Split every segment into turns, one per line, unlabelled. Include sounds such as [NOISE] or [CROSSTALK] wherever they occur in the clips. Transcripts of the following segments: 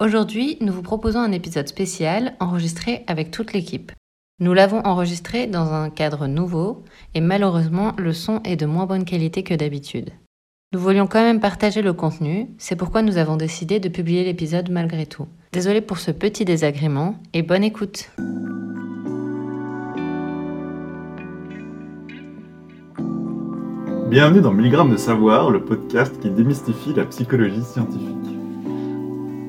Aujourd'hui, nous vous proposons un épisode spécial enregistré avec toute l'équipe. Nous l'avons enregistré dans un cadre nouveau et malheureusement le son est de moins bonne qualité que d'habitude. Nous voulions quand même partager le contenu, c'est pourquoi nous avons décidé de publier l'épisode malgré tout. Désolé pour ce petit désagrément et bonne écoute.
Bienvenue dans Milligrammes de Savoir, le podcast qui démystifie la psychologie scientifique.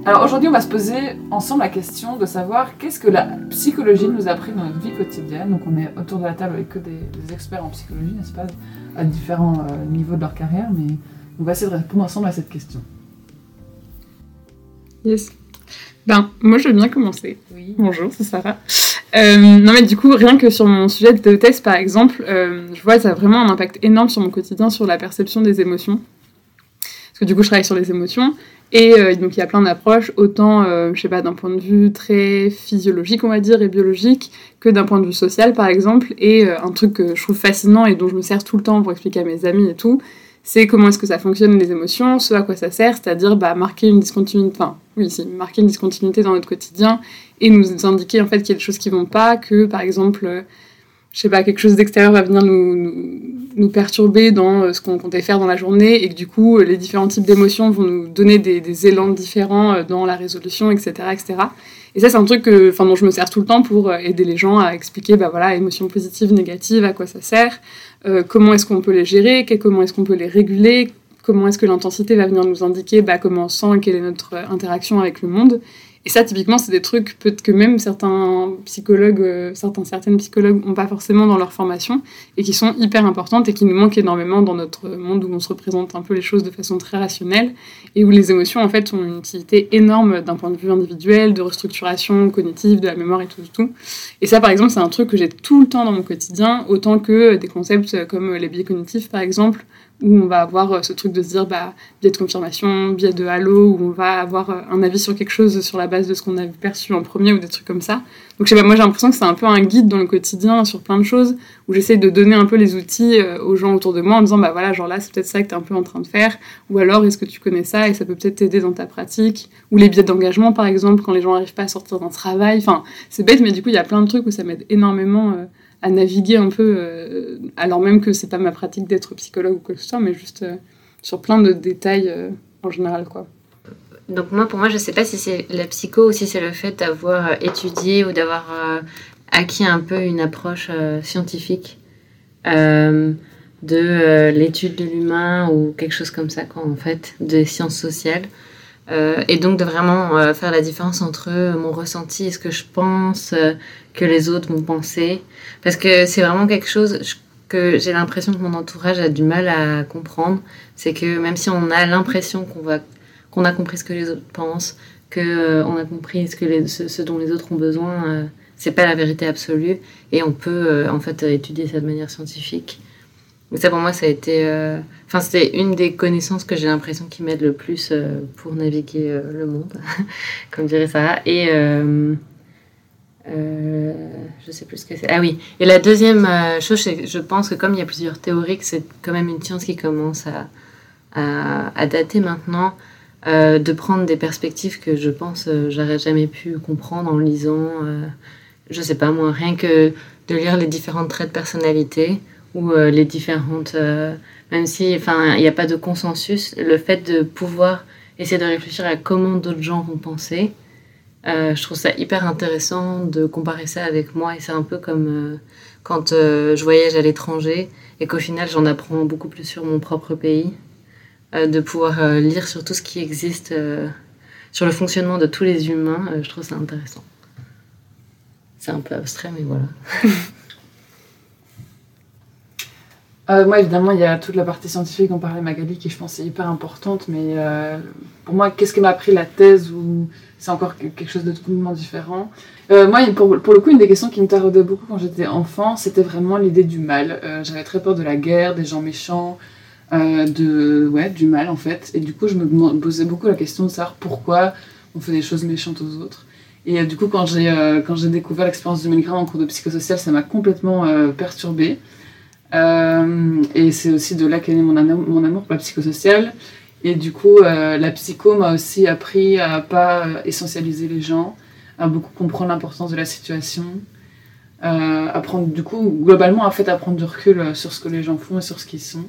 Alors aujourd'hui, on va se poser ensemble la question de savoir qu'est-ce que la psychologie nous a appris dans notre vie quotidienne. Donc on est autour de la table avec que des, des experts en psychologie, n'est-ce pas, à différents euh, niveaux de leur carrière, mais on va essayer de répondre ensemble à cette question.
Yes. Ben, moi, je veux bien commencer.
Oui.
Bonjour, c'est Sarah. Euh, non, mais du coup, rien que sur mon sujet de thèse, par exemple, euh, je vois que ça a vraiment un impact énorme sur mon quotidien, sur la perception des émotions. Parce que du coup, je travaille sur les émotions. Et euh, donc, il y a plein d'approches, autant, euh, je sais pas, d'un point de vue très physiologique, on va dire, et biologique, que d'un point de vue social, par exemple. Et euh, un truc que je trouve fascinant et dont je me sers tout le temps pour expliquer à mes amis et tout, c'est comment est-ce que ça fonctionne les émotions, ce à quoi ça sert, c'est-à-dire bah, marquer une discontinuité, enfin, oui, si, marquer une discontinuité dans notre quotidien et nous indiquer en fait qu'il y a des choses qui vont pas, que par exemple, je sais pas, quelque chose d'extérieur va venir nous, nous, nous perturber dans euh, ce qu'on comptait faire dans la journée et que du coup, euh, les différents types d'émotions vont nous donner des, élans différents euh, dans la résolution, etc., etc. Et ça, c'est un truc que, dont je me sers tout le temps pour aider les gens à expliquer, bah voilà, émotions positives, négatives, à quoi ça sert, comment est-ce qu'on peut les gérer, comment est-ce qu'on peut les réguler, comment est-ce que l'intensité va venir nous indiquer bah, comment on sent et quelle est notre interaction avec le monde. Et ça, typiquement, c'est des trucs que même certains psychologues, euh, certains, certaines psychologues n'ont pas forcément dans leur formation et qui sont hyper importantes et qui nous manquent énormément dans notre monde où on se représente un peu les choses de façon très rationnelle et où les émotions, en fait, ont une utilité énorme d'un point de vue individuel, de restructuration cognitive, de la mémoire et tout, tout. Et ça, par exemple, c'est un truc que j'ai tout le temps dans mon quotidien, autant que des concepts comme les biais cognitifs, par exemple, où on va avoir euh, ce truc de se dire bah, biais de confirmation, biais de halo, où on va avoir euh, un avis sur quelque chose sur la base de ce qu'on a perçu en premier ou des trucs comme ça. Donc je sais pas, moi j'ai l'impression que c'est un peu un guide dans le quotidien sur plein de choses, où j'essaie de donner un peu les outils euh, aux gens autour de moi en disant bah voilà, genre là c'est peut-être ça que tu es un peu en train de faire, ou alors est-ce que tu connais ça et ça peut peut-être t'aider dans ta pratique, ou les biais d'engagement par exemple, quand les gens n'arrivent pas à sortir d'un travail, enfin c'est bête mais du coup il y a plein de trucs où ça m'aide énormément à naviguer un peu, euh, alors même que c'est pas ma pratique d'être psychologue ou quoi que ce soit, mais juste euh, sur plein de détails euh, en général, quoi.
Donc moi, pour moi, je sais pas si c'est la psycho ou si c'est le fait d'avoir étudié ou d'avoir acquis un peu une approche scientifique de l'étude de l'humain ou quelque chose comme ça, quoi, en fait, des sciences sociales. Euh, et donc de vraiment euh, faire la différence entre euh, mon ressenti et ce que je pense que les autres vont penser. Parce que c'est vraiment quelque chose que j'ai l'impression que mon entourage a du mal à comprendre. C'est que même si on a l'impression qu'on va a compris ce que les autres pensent, que on a compris ce, que les, ce, dont les autres ont besoin, c'est pas la vérité absolue et on peut en fait étudier ça de manière scientifique. Donc ça pour moi ça a été, euh, enfin c'était une des connaissances que j'ai l'impression qui m'aide le plus euh, pour naviguer euh, le monde, [LAUGHS] comme dirait Sarah. Et euh, euh, je sais plus ce que c'est. Ah oui. Et la deuxième chose, c'est je pense que comme il y a plusieurs théories, que c'est quand même une science qui commence à, à, à dater maintenant de prendre des perspectives que je pense j'aurais jamais pu comprendre en lisant, je sais pas moi, rien que de lire les différents traits de personnalité ou euh, les différentes, euh, même si enfin il n'y a pas de consensus, le fait de pouvoir essayer de réfléchir à comment d'autres gens vont penser, euh, je trouve ça hyper intéressant de comparer ça avec moi et c'est un peu comme euh, quand euh, je voyage à l'étranger et qu'au final j'en apprends beaucoup plus sur mon propre pays euh, de pouvoir lire sur tout ce qui existe, sur le fonctionnement de tous les humains, je trouve ça intéressant. C'est un peu abstrait, mais voilà. [LAUGHS]
Euh, moi, évidemment, il y a toute la partie scientifique dont parlait Magali qui, je pense, est hyper importante. Mais euh, pour moi, qu'est-ce que m'a appris la thèse ou c'est encore que- quelque chose de complètement différent? Euh, Moi, pour, le coup, une des questions qui me taraudait beaucoup quand j'étais enfant, c'était vraiment l'idée du mal. Euh, J'avais très peur de la guerre, des gens méchants, de, ouais, du mal, en fait. Et du coup, je me posais beaucoup la question de savoir pourquoi on fait des choses méchantes aux autres. Et du coup, quand j'ai découvert l'expérience du Milgram en cours de psychosocial, ça m'a complètement perturbée. Euh, et c'est aussi de là qu'est né mon, amour- pour la psychosociale. Et du coup, euh, la psycho m'a aussi appris à pas euh, essentialiser les gens, à beaucoup comprendre l'importance de la situation, euh, à prendre, du coup, globalement, en fait, à prendre du recul sur ce que les gens font et sur ce qu'ils sont.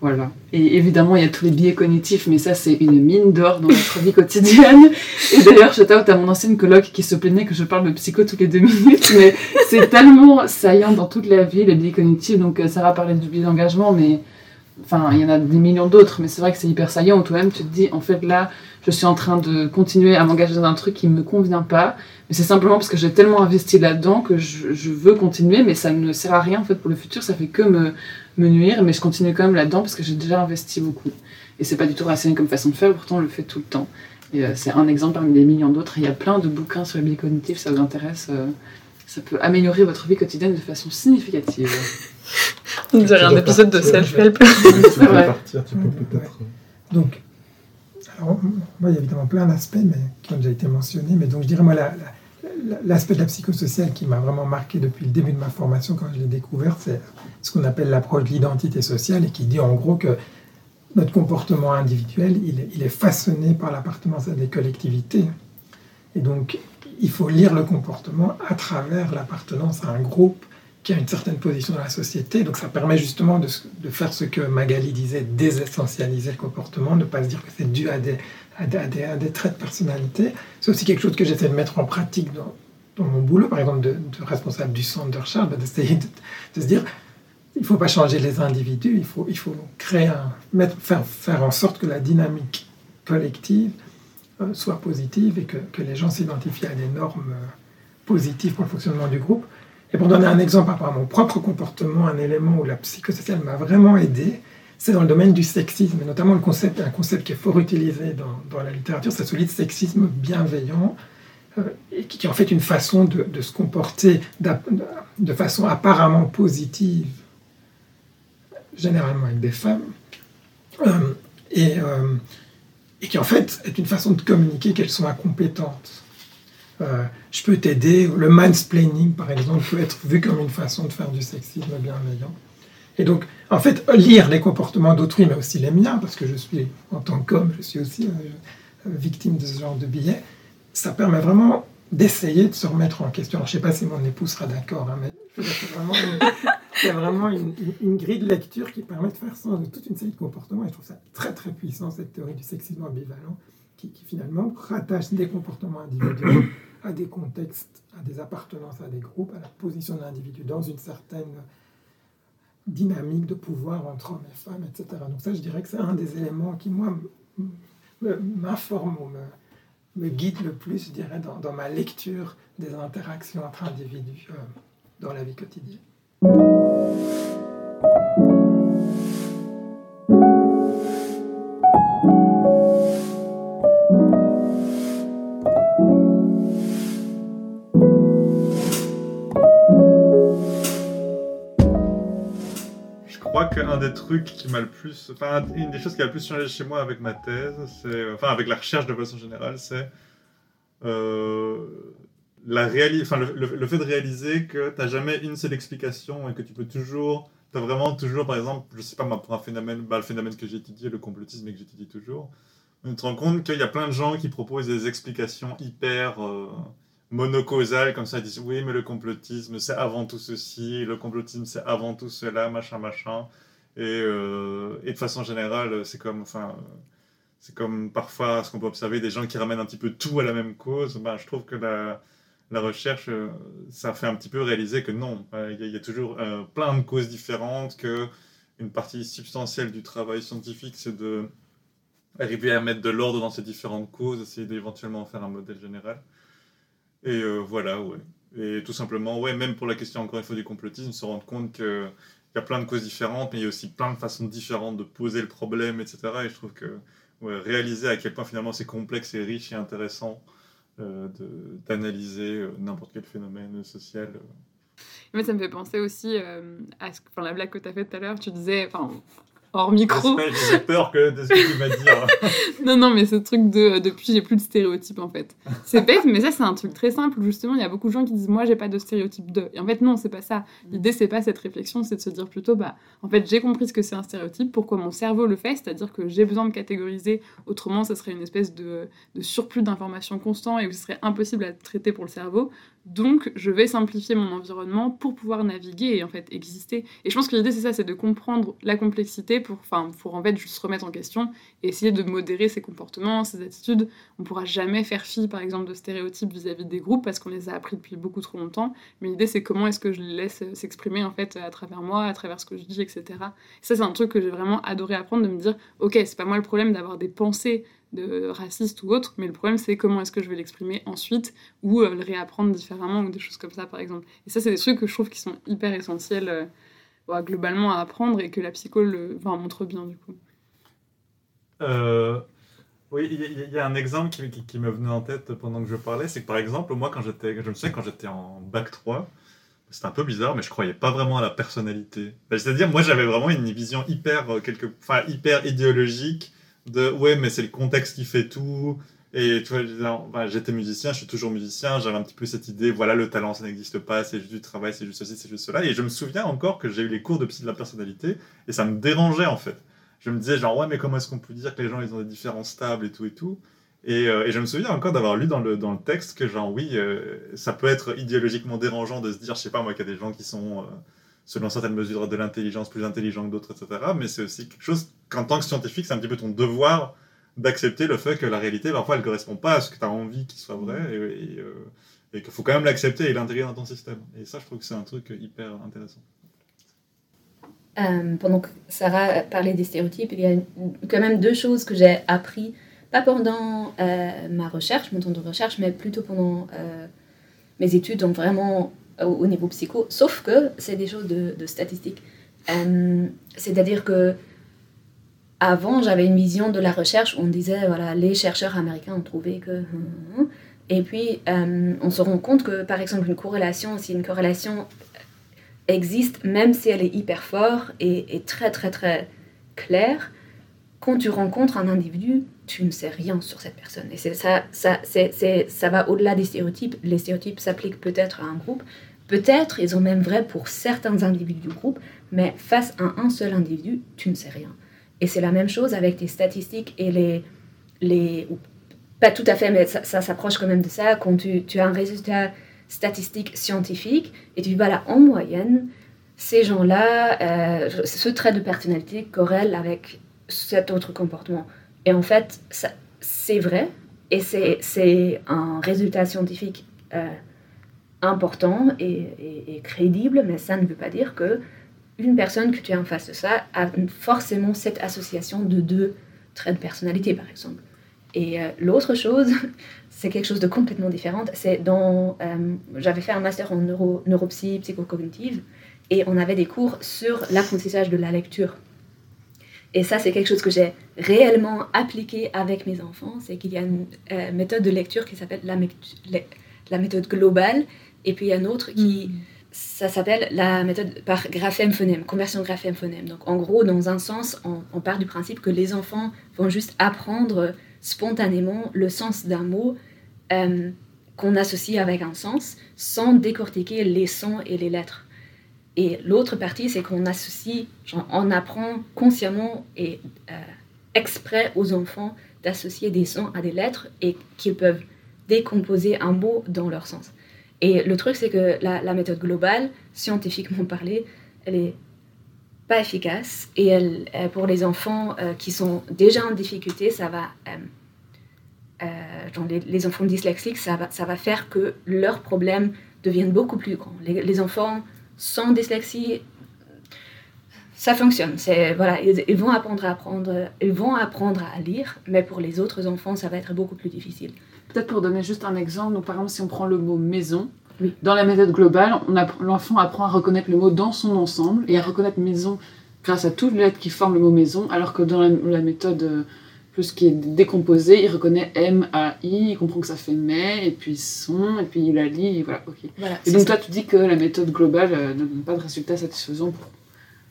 Voilà. Et évidemment, il y a tous les biais cognitifs, mais ça, c'est une mine d'or dans notre vie quotidienne. [LAUGHS] Et d'ailleurs, shout out à mon ancienne coloc qui se plaignait que je parle de psycho toutes les deux minutes, mais c'est tellement saillant dans toute la vie, les biais cognitifs. Donc, euh, Sarah parlait du biais d'engagement, mais enfin, il y en a des millions d'autres, mais c'est vrai que c'est hyper saillant où toi-même, tu te dis, en fait, là, je suis en train de continuer à m'engager dans un truc qui me convient pas, mais c'est simplement parce que j'ai tellement investi là-dedans que je, je veux continuer, mais ça ne sert à rien, en fait, pour le futur, ça fait que me, me nuire, mais je continue quand même là-dedans parce que j'ai déjà investi beaucoup. Et c'est pas du tout rationnel comme façon de faire, pourtant on le fait tout le temps. Et euh, c'est un exemple parmi des millions d'autres. Il y a plein de bouquins sur les biais cognitifs, ça vous intéresse. euh, ça peut améliorer votre vie quotidienne de façon significative. [LAUGHS]
On dirait un épisode de self-help.
Tu peux [LAUGHS] partir, tu peux peut-être.
Donc, alors, moi, il y a évidemment plein d'aspects mais, qui ont déjà été mentionnés, mais donc je dirais, moi, la- la- l'aspect de la psychosociale qui m'a vraiment marqué depuis le début de ma formation, quand je l'ai découvert, c'est ce qu'on appelle l'approche de l'identité sociale et qui dit en gros que notre comportement individuel, il est, façonné par l'appartenance à des collectivités. Et donc, il faut lire le comportement à travers l'appartenance à un groupe qui a une certaine position dans la société. Donc ça permet justement de, de faire ce que Magali disait, désessentialiser le comportement, ne pas se dire que c'est dû à des, à des, traits de personnalité. C'est aussi quelque chose que j'essaie de mettre en pratique dans, mon boulot, par exemple de, responsable du centre de recherche, bah, d'essayer de, de se dire, il ne faut pas changer les individus, il faut, il faut créer un, mettre, faire, faire en sorte que la dynamique collective euh, soit positive et que, que les gens s'identifient à des normes euh, positives pour le fonctionnement du groupe. Et pour donner un exemple par rapport à mon propre comportement, un élément où la psychosociale m'a vraiment aidé, c'est dans le domaine du sexisme, et notamment le concept, un concept qui est fort utilisé dans, la littérature, c'est celui de sexisme bienveillant, euh, et qui, est en fait une façon de, se comporter de, façon apparemment positive, généralement avec des femmes, euh, et, euh, et qui en fait est une façon de communiquer qu'elles sont incompétentes. Je peux t'aider. Le mansplaining, par exemple, peut être vu comme une façon de faire du sexisme bienveillant. Et donc, en fait, lire les comportements d'autrui, mais aussi les miens, parce que je suis, en tant qu'homme, je suis aussi euh, victime de ce genre de billets, ça permet vraiment d'essayer de se remettre en question. Alors, je ne sais pas si mon épouse sera d'accord, hein, mais c'est vraiment, une, vraiment une grille de lecture qui permet de faire sens de toute une série de comportements. Et je trouve ça très, très puissant, cette théorie du sexisme ambivalent, qui, qui finalement rattache des comportements individuels à des contextes, à des appartenances à des groupes, à la position de l'individu dans une certaine dynamique de pouvoir entre hommes et femmes, etc. Donc ça, je dirais que c'est un des éléments qui, moi, m'informe ou me, guide le plus, je dirais, dans, dans ma lecture des interactions entre individus euh, dans la vie quotidienne.
Crois qu'un des trucs qui m'a le plus. Enfin, une des choses qui a le plus changé chez moi avec ma thèse, c'est. Enfin, avec la recherche de façon générale, c'est. euh, la réali- enfin, le, fait de réaliser que tu n'as jamais une seule explication et que tu peux toujours. Tu as vraiment toujours, par exemple, je sais pas, pour un phénomène, bah, le phénomène que j'ai étudié, le complotisme et que j'étudie toujours, on te rend compte qu'il y a plein de gens qui proposent des explications hyper. euh, monocausal, comme ça, ils disent oui, mais le complotisme, c'est avant tout ceci, le complotisme, c'est avant tout cela, machin, machin. Et, euh, et de façon générale, c'est comme, enfin, c'est comme parfois ce qu'on peut observer des gens qui ramènent un petit peu tout à la même cause. Ben, je trouve que la, la recherche, euh, ça fait un petit peu réaliser que non, euh, il y, a- toujours plein de causes différentes, que une partie substantielle du travail scientifique, c'est de arriver à mettre de l'ordre dans ces différentes causes, essayer d'éventuellement en faire un modèle général. Et euh, voilà, ouais. Et tout simplement, ouais, même pour la question encore une fois du complotisme, se rendre compte qu'il y a plein de causes différentes, mais il y a aussi plein de façons différentes de poser le problème, etc. Et je trouve que réaliser à quel point finalement c'est complexe et riche et intéressant euh, d'analyser euh, n'importe quel phénomène social. euh.
Ça me fait penser aussi à ce, la blague que tu as faite tout à l'heure. Tu disais, hors micro.
J'ai peur que de ce que tu m'as dit. hein.
Non, non, mais ce truc de euh, depuis, j'ai plus de stéréotypes en fait. C'est bête, mais ça, c'est un truc très simple. Justement, il y a beaucoup de gens qui disent Moi, j'ai pas de stéréotype de. Et en fait, non, c'est pas ça. L'idée, c'est pas cette réflexion, c'est de se dire plutôt Bah, en fait, j'ai compris ce que c'est un stéréotype, pourquoi mon cerveau le fait, c'est-à-dire que j'ai besoin de catégoriser. Autrement, ça serait une espèce de, de surplus d'informations constant et où ce serait impossible à traiter pour le cerveau. Donc, je vais simplifier mon environnement pour pouvoir naviguer et en fait exister. Et je pense que l'idée, c'est ça, c'est de comprendre la complexité pour, pour en fait juste se remettre en question et essayer de modérer ses comportements, ses attitudes. On pourra jamais faire fi, par exemple, de stéréotypes vis-à-vis des groupes parce qu'on les a appris depuis beaucoup trop longtemps. Mais l'idée, c'est comment est-ce que je les laisse s'exprimer en fait à travers moi, à travers ce que je dis, etc. Et ça, c'est un truc que j'ai vraiment adoré apprendre, de me dire, ok, c'est pas moi le problème d'avoir des pensées de raciste ou autre, mais le problème c'est comment est-ce que je vais l'exprimer ensuite ou euh, le réapprendre différemment ou des choses comme ça par exemple. Et ça c'est des trucs que je trouve qui sont hyper essentiels euh, globalement à apprendre et que la psycho le, montre bien du coup.
Euh, oui, il y, a un exemple qui, qui- me venait en tête pendant que je parlais, c'est que par exemple, moi, quand j'étais, je me souviens quand j'étais en bac 3, c'était un peu bizarre, mais je croyais pas vraiment à la personnalité. Ben, C'est-à-dire, moi, j'avais vraiment une vision hyper, quelque, enfin, hyper idéologique de ouais, mais c'est le contexte qui fait tout. Et tu vois, enfin, j'étais musicien, je suis toujours musicien, j'avais un petit peu cette idée, voilà, le talent, ça n'existe pas, c'est juste du travail, c'est juste ceci, c'est juste cela. Et je me souviens encore que j'ai eu les cours de psy de la personnalité, et ça me dérangeait en fait je me disais genre ouais mais comment est-ce qu'on peut dire que les gens ils ont des différences stables et tout et tout? Et, euh, je me souviens encore d'avoir lu dans le, dans le texte que genre oui euh, ça peut être idéologiquement dérangeant de se dire je sais pas moi qu'il y a des gens qui sont euh, selon certaines mesures de l'intelligence plus intelligents que d'autres etc mais c'est aussi quelque chose qu'en tant que scientifique c'est un petit peu ton devoir d'accepter le fait que la réalité parfois elle correspond pas à ce que tu as envie qu'il soit vrai euh, et qu'il faut quand même l'accepter et l'intégrer dans ton système. Et ça je trouve que c'est un truc hyper intéressant.
Euh, pendant que Sarah parlait des stéréotypes, il y a quand même deux choses que j'ai appris, pas pendant euh, ma recherche, mon temps de recherche, mais plutôt pendant mes études, donc vraiment au, au niveau psycho, sauf que c'est des choses de, de statistiques. Euh, C'est-à-dire que avant, j'avais une vision de la recherche où on disait, voilà, les chercheurs américains ont trouvé que... Et puis, euh, on se rend compte que, par exemple, une corrélation, si une corrélation existe, même si elle est hyper forte et, et très très très claire, quand tu rencontres un individu, tu ne sais rien sur cette personne. Et ça, ça, c'est- ça va au-delà des stéréotypes. Les stéréotypes s'appliquent peut-être à un groupe, peut-être ils sont même vrais pour certains individus du groupe, mais face à un seul individu, tu ne sais rien. Et c'est la même chose avec tes statistiques et les... les pas tout à fait, mais ça, s'approche quand même de ça. Quand tu, as un résultat statistique scientifique et tu dis, voilà, en moyenne, ces gens-là, euh, ce trait de personnalité corrèle avec cet autre comportement. Et en fait, c'est vrai et c'est c'est un résultat scientifique euh, important et, crédible, mais ça ne veut pas dire que une personne que tu as en face de ça a forcément cette association de deux traits de personnalité, par exemple. Et euh, l'autre chose, [LAUGHS] c'est quelque chose de complètement différent. C'est dans, euh, j'avais fait un master en neuro, neuropsy psychocognitive et on avait des cours sur l'apprentissage de la lecture. Et ça, c'est quelque chose que j'ai réellement appliqué avec mes enfants. C'est qu'il y a une euh, méthode de lecture qui s'appelle la méthode globale, et puis il y a une autre qui, ça s'appelle la méthode par graphème-phonème, conversion graphème-phonème. Donc en gros, dans un sens, on, on part du principe que les enfants vont juste apprendre spontanément le sens d'un mot euh, qu'on associe avec un sens, sans décortiquer les sons et les lettres. Et l'autre partie, c'est qu'on associe, genre, on apprend consciemment et euh, exprès aux enfants d'associer des sons à des lettres et qu'ils peuvent décomposer un mot dans leur sens. Et le truc, c'est que la, méthode globale, scientifiquement parlée, elle est pas efficace. Et euh, pour les enfants euh, qui sont déjà en difficulté, ça va, euh, euh, les, enfants dyslexiques, ça va, ça va faire que leurs problèmes deviennent beaucoup plus grands. Les, enfants sans dyslexie, ça fonctionne. C'est voilà, ils vont apprendre à apprendre, ils vont apprendre à lire, mais pour les autres enfants, ça va être beaucoup plus difficile.
Peut-être pour donner juste un exemple, donc par exemple si on prend le mot maison,
Oui.
dans la méthode globale, l'enfant apprend à reconnaître le mot dans son ensemble et à reconnaître maison grâce à toutes les lettres qui forment le mot maison, alors que dans la, la méthode euh, plus qui est décomposée, il reconnaît M, A, I, il comprend que ça fait mais, et puis son, et puis il la lit, et voilà, ok.
Voilà,
Et donc
ça.
toi tu dis que la méthode globale euh, ne donne pas de résultat satisfaisant pour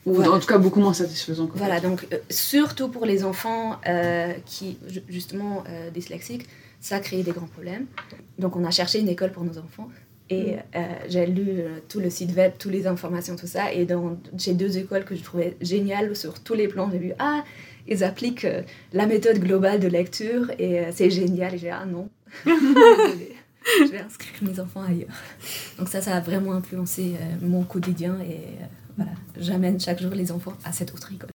Ou
Voilà.
en tout cas beaucoup moins satisfaisant.
Voilà, donc euh, surtout pour les enfants euh, qui, ju- justement, euh, dyslexiques, ça crée des grands problèmes. Donc on a cherché une école pour nos enfants. Et euh, j'ai lu euh, tout le site web, toutes les informations, tout ça. Et dans, j'ai deux écoles que je trouvais géniales sur tous les plans. J'ai vu, ah, ils appliquent euh, la méthode globale de lecture et c'est génial. Et j'ai dit, ah non, [LAUGHS] je vais inscrire mes enfants ailleurs. Donc ça, ça a vraiment influencé mon quotidien. Et voilà, j'amène chaque jour les enfants à cette autre école.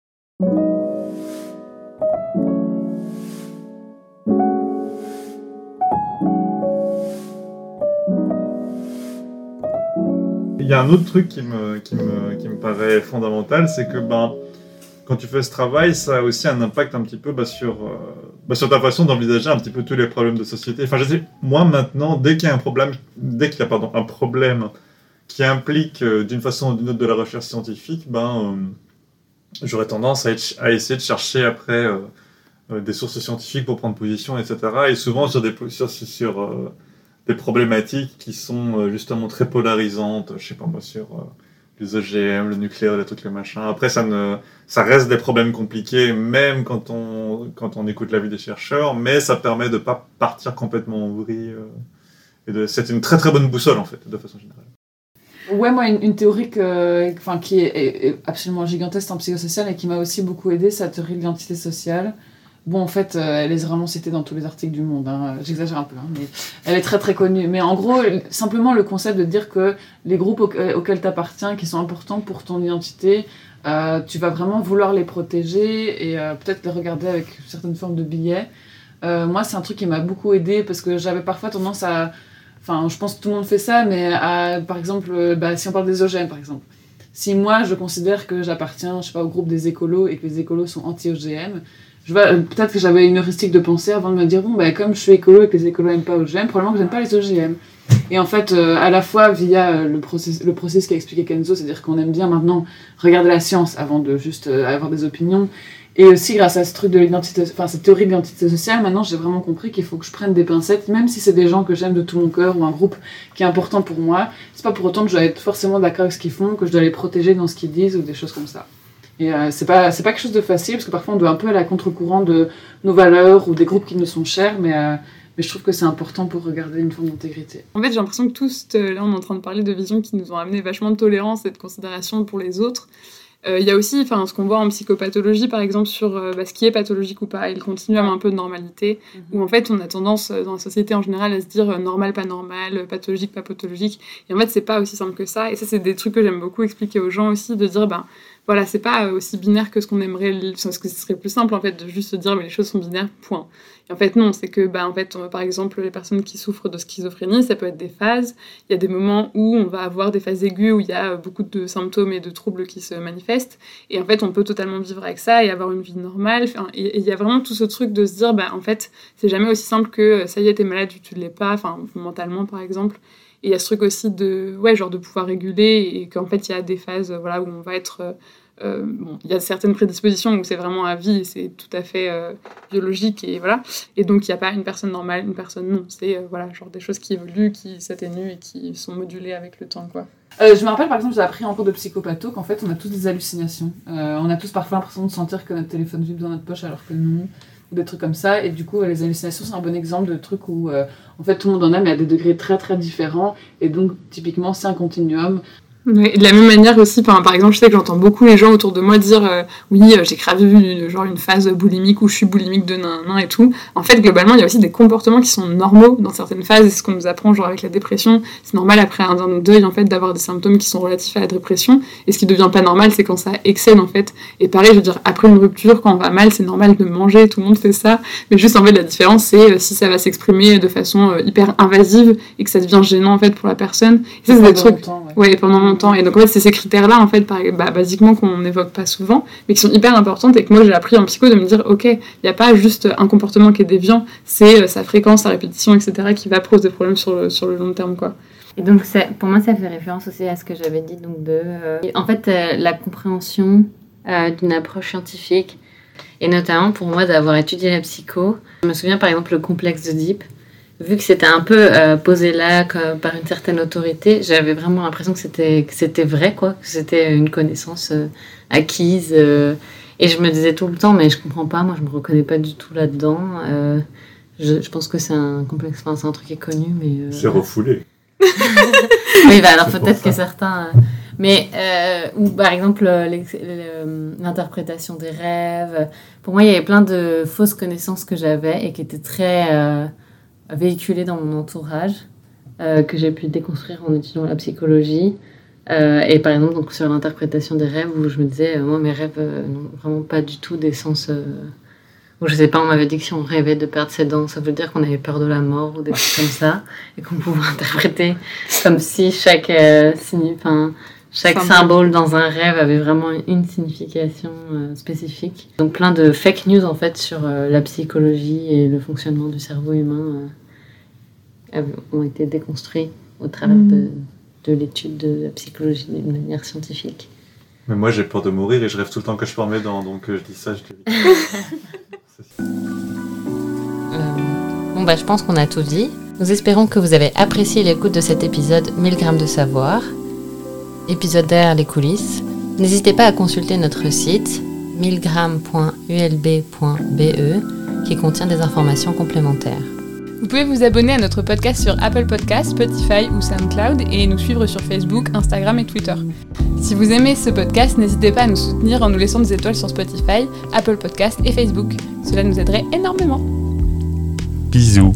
Un autre truc qui me, qui me, qui me paraît fondamental, c'est que ben, quand tu fais ce travail, ça a aussi un impact un petit peu bah, sur, euh, bah, sur ta façon d'envisager un petit peu tous les problèmes de société. Enfin, je sais, moi maintenant, dès qu'il y a un problème, dès qu'il y a pardon, un problème qui implique euh, d'une façon ou d'une autre de la recherche scientifique, ben, euh, j'aurais tendance à, être- à essayer de chercher après des sources scientifiques pour prendre position, etc. Et souvent sur des, sur, sur, des problématiques qui sont euh, justement très polarisantes, je sais pas moi, sur euh, les OGM, le nucléaire, les trucs, le machin. Après, ça, ne, ça reste des problèmes compliqués, même quand on, quand on écoute l'avis des chercheurs, mais ça permet de pas partir complètement en vrille. euh, et c'est une très très bonne boussole, en fait, de façon générale.
Ouais, moi, une, une théorie enfin, qui est- est absolument gigantesque en psychosocial et qui m'a aussi beaucoup aidé, c'est la théorie de l'identité sociale. Bon, en fait, euh, elle est vraiment citée dans tous les articles du monde. hein. J'exagère un peu, hein, mais elle est très très connue. Mais en gros, simplement le concept de dire que les groupes euh, auxquels tu appartiens, qui sont importants pour ton identité, euh, tu vas vraiment vouloir les protéger et peut-être les regarder avec certaines formes de billets. Moi, c'est un truc qui m'a beaucoup aidé parce que j'avais parfois tendance à. Enfin, je pense que tout le monde fait ça, mais par exemple, bah, si on parle des OGM, par exemple. Si moi, je considère que j'appartiens, je sais pas, au groupe des écolos et que les écolos sont anti-OGM, peut-être que j'avais une heuristique de pensée avant de me dire, bon, bah, comme je suis écolo et que les écolos n'aiment pas OGM, probablement que j'aime pas les OGM. Et en fait, euh, à la fois via euh, le processus, le processus qu'a expliqué Kenzo, c'est-à-dire qu'on aime bien maintenant regarder la science avant de juste euh, avoir des opinions, et aussi grâce à ce truc de l'identité, enfin cette théorie de l'identité sociale, maintenant j'ai vraiment compris qu'il faut que je prenne des pincettes, même si c'est des gens que j'aime de tout mon cœur ou un groupe qui est important pour moi. C'est pas pour autant que je dois être forcément d'accord avec ce qu'ils font, que je dois les protéger dans ce qu'ils disent ou des choses comme ça. Et euh, c'est pas c'est pas quelque chose de facile parce que parfois on doit un peu aller à contre-courant de nos valeurs ou des groupes qui nous sont chers, mais euh, mais je trouve que c'est important pour regarder une forme d'intégrité.
En fait, j'ai l'impression que tous, euh, là, on est en train de parler de visions qui nous ont amené vachement de tolérance et de considération pour les autres. Euh, Il y a aussi enfin, ce qu'on voit en psychopathologie, par exemple, sur bah, ce qui est pathologique ou pas, et le continuum un peu de normalité, où en fait on a tendance dans la société en général à se dire normal, pas normal, pathologique, pas pathologique. Et en fait, c'est pas aussi simple que ça. Et ça, c'est des trucs que j'aime beaucoup expliquer aux gens aussi, de dire, ben voilà, c'est pas euh, aussi binaire que ce qu'on aimerait, parce que ce serait plus simple en fait de juste se dire, mais les choses sont binaires, point. Et en fait, non, c'est que, bah, en fait, par exemple, les personnes qui souffrent de schizophrénie, ça peut être des phases. Il y a des moments où on va avoir des phases aiguës, où il y a euh, beaucoup de symptômes et de troubles qui se manifestent. Et en fait, on peut totalement vivre avec ça et avoir une vie normale. Et il y a vraiment tout ce truc de se dire, bah, en fait, c'est jamais aussi simple que euh, ça y est, t'es malade, tu ne l'es pas, enfin, mentalement, par exemple. Et il y a ce truc aussi de, ouais, genre de pouvoir réguler et qu'en fait, il y a des phases, euh, voilà, où on va être. euh, euh, bon, il y a certaines prédispositions où c'est vraiment à vie, et c'est tout à fait biologique et voilà. Et donc il n'y a pas une personne normale, une personne non. C'est voilà, genre des choses qui évoluent, qui s'atténuent et qui sont modulées avec le temps, quoi.
Je me rappelle par exemple, j'ai appris en cours de psychopatho qu'en fait on a tous des hallucinations. On a tous parfois l'impression de sentir que notre téléphone vibre dans notre poche alors que non, des trucs comme ça. Et du coup, les hallucinations c'est un bon exemple de truc où euh, en fait tout le monde en a mais à des degrés très très différents. Et donc typiquement c'est un continuum.
Et de la même manière aussi, par, par exemple, je sais que j'entends beaucoup les gens autour de moi dire euh, oui, euh, j'ai grave vu une- genre une phase boulimique où je suis boulimique de nan, nan et tout. En fait, globalement, il y a aussi des comportements qui sont normaux dans certaines phases. Et ce qu'on nous apprend, genre avec la dépression, c'est normal après un, deuil en fait d'avoir des symptômes qui sont relatifs à la dépression. Et ce qui devient pas normal, c'est quand ça excède en fait. Et pareil, je veux dire, après une rupture, quand on va mal, c'est normal de manger, tout le monde fait ça. Mais juste en fait, la différence, c'est euh, si ça va s'exprimer de façon euh, hyper invasive et que ça devient gênant en fait pour la personne. Et ça, c'est des trucs
longtemps, ouais.
Ouais, pendant longtemps. Et donc, en fait, c'est ces critères-là, en fait, bah, basiquement, qu'on n'évoque pas souvent, mais qui sont hyper importantes et que moi, j'ai appris en psycho de me dire, OK, il n'y a pas juste un comportement qui est déviant, c'est euh, sa fréquence, sa répétition, etc., qui va poser des problèmes sur le, sur le long terme, quoi.
Et donc, ça- pour moi, ça fait référence aussi à ce que j'avais dit, donc de, euh, en fait, euh, la compréhension d'une approche scientifique, et notamment pour moi d'avoir étudié la psycho. Je me souviens par exemple le complexe d'Oedipe, vu que c'était un peu euh, posé là comme par une certaine autorité, j'avais vraiment l'impression que c'était que c'était vrai quoi, que c'était une connaissance euh, acquise. euh, et je me disais tout le temps, mais je comprends pas, moi je me reconnais pas du tout là-dedans. euh, je, je pense que c'est un complexe, enfin c'est un truc qui est connu, mais. euh,
C'est refoulé. [LAUGHS]
oui, bah alors peut-être que certains. euh, Mais, euh, ou par exemple, l'interprétation des rêves. Pour moi, il y avait plein de fausses connaissances que j'avais et qui étaient très véhiculées dans mon entourage, euh, que j'ai pu déconstruire en étudiant la psychologie. Euh, et par exemple, sur l'interprétation des rêves, où je me disais, euh, moi, mes rêves n'ont vraiment pas du tout des sens. où je sais pas, on m'avait dit que si on rêvait de perdre ses dents, ça veut dire qu'on avait peur de la mort ou des trucs comme ça, et qu'on pouvait [LAUGHS] interpréter comme si chaque, enfin, chaque
Symbole.
symbole dans un rêve avait vraiment une signification euh, spécifique. Donc plein de fake news en fait sur euh, la psychologie et le fonctionnement du cerveau humain euh, ont été déconstruits au travers
Mm.
de, de l'étude de la psychologie d'une manière scientifique.
Mais moi, j'ai peur de mourir et je rêve tout le temps que je mes dents, donc euh, je dis ça, je [LAUGHS]
Euh, bon bah je pense qu'on a tout dit. Nous espérons que vous avez apprécié l'écoute de cet épisode 1000 grammes de savoir. Épisode derrière les coulisses. N'hésitez pas à consulter notre site 1000grammes.ulb.be e, qui contient des informations complémentaires.
Vous pouvez vous abonner à notre podcast sur Apple Podcasts, Spotify ou SoundCloud et nous suivre sur Facebook, Instagram et Twitter. Si vous aimez ce podcast, n'hésitez pas à nous soutenir en nous laissant des étoiles sur Spotify, Apple Podcasts et Facebook. Cela nous aiderait énormément.
Bisous.